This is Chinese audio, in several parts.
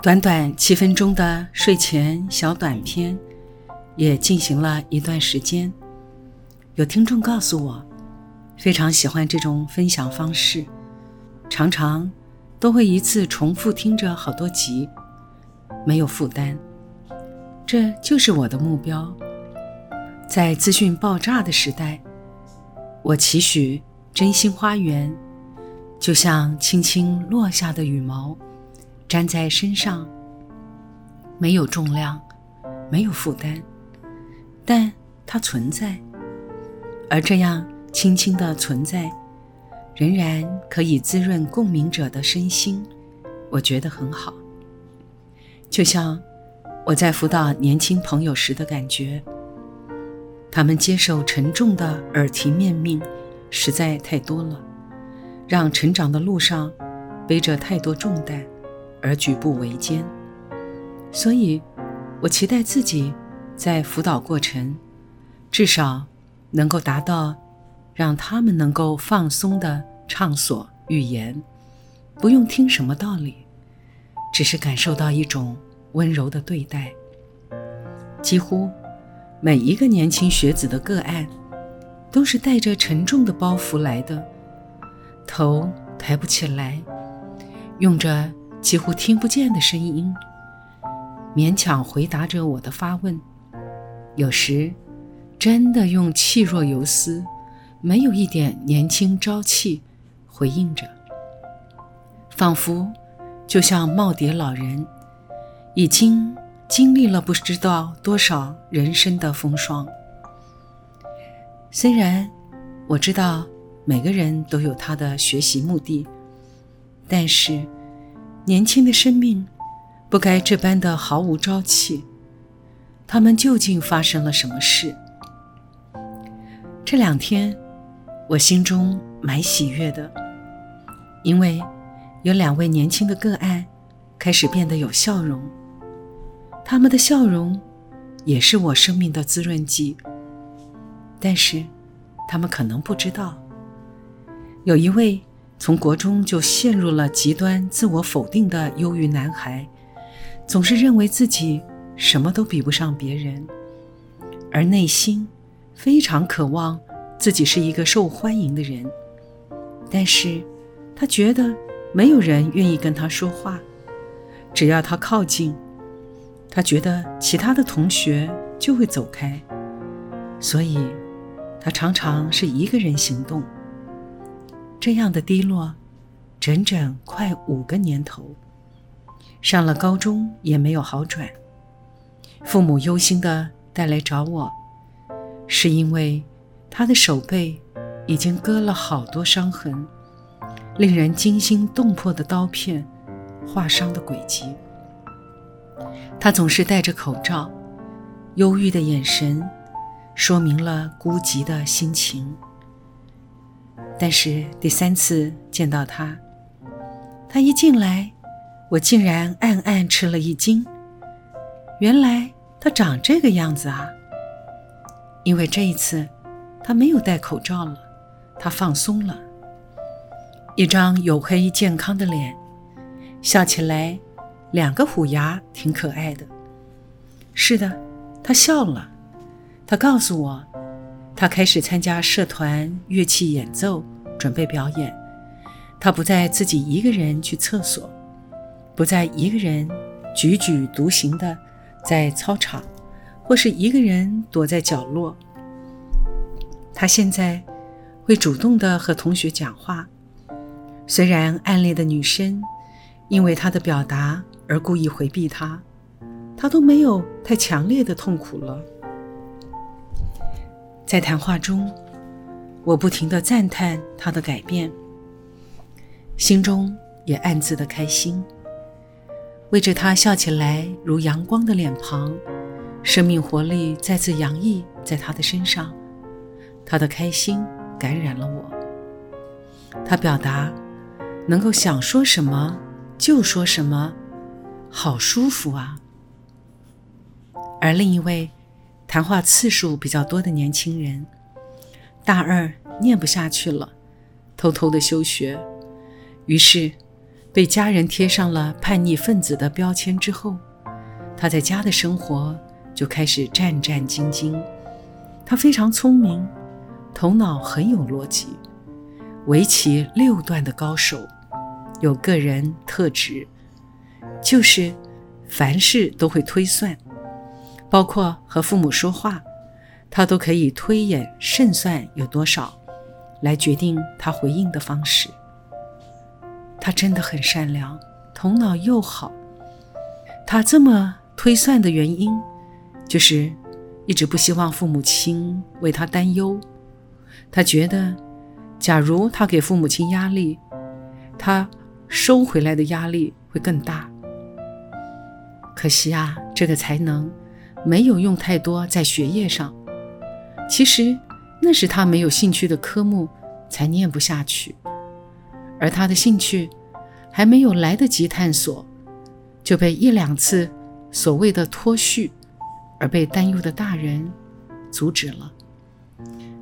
短短七分钟的睡前小短片，也进行了一段时间。有听众告诉我，非常喜欢这种分享方式，常常都会一次重复听着好多集，没有负担。这就是我的目标。在资讯爆炸的时代，我期许真心花园，就像轻轻落下的羽毛。粘在身上，没有重量，没有负担，但它存在，而这样轻轻的存在，仍然可以滋润共鸣者的身心，我觉得很好。就像我在辅导年轻朋友时的感觉，他们接受沉重的耳提面命实在太多了，让成长的路上背着太多重担。而举步维艰，所以，我期待自己在辅导过程，至少能够达到让他们能够放松的畅所欲言，不用听什么道理，只是感受到一种温柔的对待。几乎每一个年轻学子的个案，都是带着沉重的包袱来的，头抬不起来，用着。几乎听不见的声音，勉强回答着我的发问。有时，真的用气若游丝，没有一点年轻朝气，回应着，仿佛就像耄耋老人，已经经历了不知道多少人生的风霜。虽然我知道每个人都有他的学习目的，但是。年轻的生命，不该这般的毫无朝气。他们究竟发生了什么事？这两天，我心中蛮喜悦的，因为有两位年轻的个案开始变得有笑容。他们的笑容，也是我生命的滋润剂。但是，他们可能不知道，有一位。从国中就陷入了极端自我否定的忧郁男孩，总是认为自己什么都比不上别人，而内心非常渴望自己是一个受欢迎的人。但是，他觉得没有人愿意跟他说话，只要他靠近，他觉得其他的同学就会走开，所以，他常常是一个人行动。这样的低落，整整快五个年头，上了高中也没有好转。父母忧心的带来找我，是因为他的手背已经割了好多伤痕，令人惊心动魄的刀片划伤的轨迹。他总是戴着口罩，忧郁的眼神说明了孤寂的心情。但是第三次见到他，他一进来，我竟然暗暗吃了一惊。原来他长这个样子啊！因为这一次他没有戴口罩了，他放松了，一张黝黑健康的脸，笑起来两个虎牙，挺可爱的。是的，他笑了。他告诉我。他开始参加社团乐器演奏，准备表演。他不再自己一个人去厕所，不再一个人踽踽独行的在操场，或是一个人躲在角落。他现在会主动的和同学讲话，虽然暗恋的女生因为他的表达而故意回避他，他都没有太强烈的痛苦了。在谈话中，我不停地赞叹他的改变，心中也暗自的开心。为着他笑起来如阳光的脸庞，生命活力再次洋溢在他的身上。他的开心感染了我。他表达能够想说什么就说什么，好舒服啊。而另一位谈话次数比较多的年轻人，大二念不下去了，偷偷的休学，于是。被家人贴上了叛逆分子的标签之后，他在家的生活就开始战战兢兢。他非常聪明，头脑很有逻辑，围棋六段的高手，有个人特质，就是凡事都会推算，包括和父母说话，他都可以推演胜算有多少，来决定他回应的方式。他真的很善良，头脑又好。他这么推算的原因，就是一直不希望父母亲为他担忧。他觉得，假如他给父母亲压力，他收回来的压力会更大。可惜啊，这个才能没有用太多在学业上。其实那是他没有兴趣的科目，才念不下去。而他的兴趣还没有来得及探索，就被一两次所谓的脱序而被担忧的大人阻止了。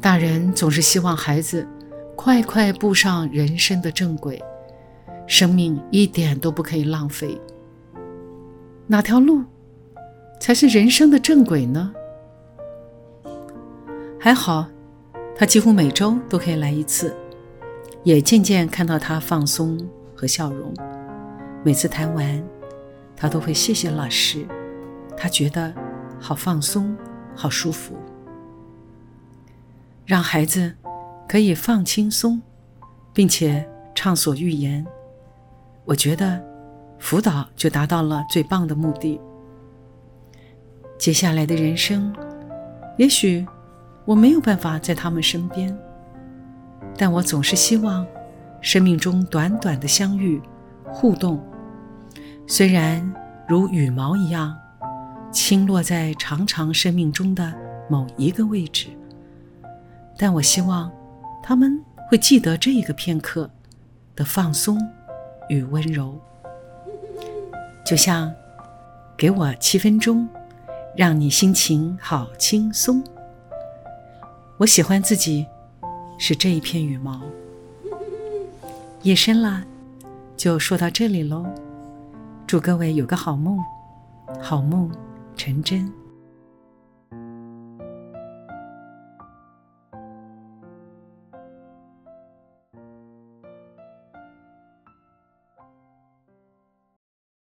大人总是希望孩子快快步上人生的正轨，生命一点都不可以浪费。哪条路才是人生的正轨呢？还好，他几乎每周都可以来一次。也渐渐看到他放松和笑容。每次谈完，他都会谢谢老师，他觉得好放松，好舒服。让孩子可以放轻松，并且畅所欲言，我觉得辅导就达到了最棒的目的。接下来的人生，也许我没有办法在他们身边。但我总是希望，生命中短短的相遇、互动，虽然如羽毛一样轻落在长长生命中的某一个位置，但我希望他们会记得这一个片刻的放松与温柔，就像给我七分钟，让你心情好轻松。我喜欢自己。是这一片羽毛。夜深了，就说到这里喽。祝各位有个好梦，好梦成真。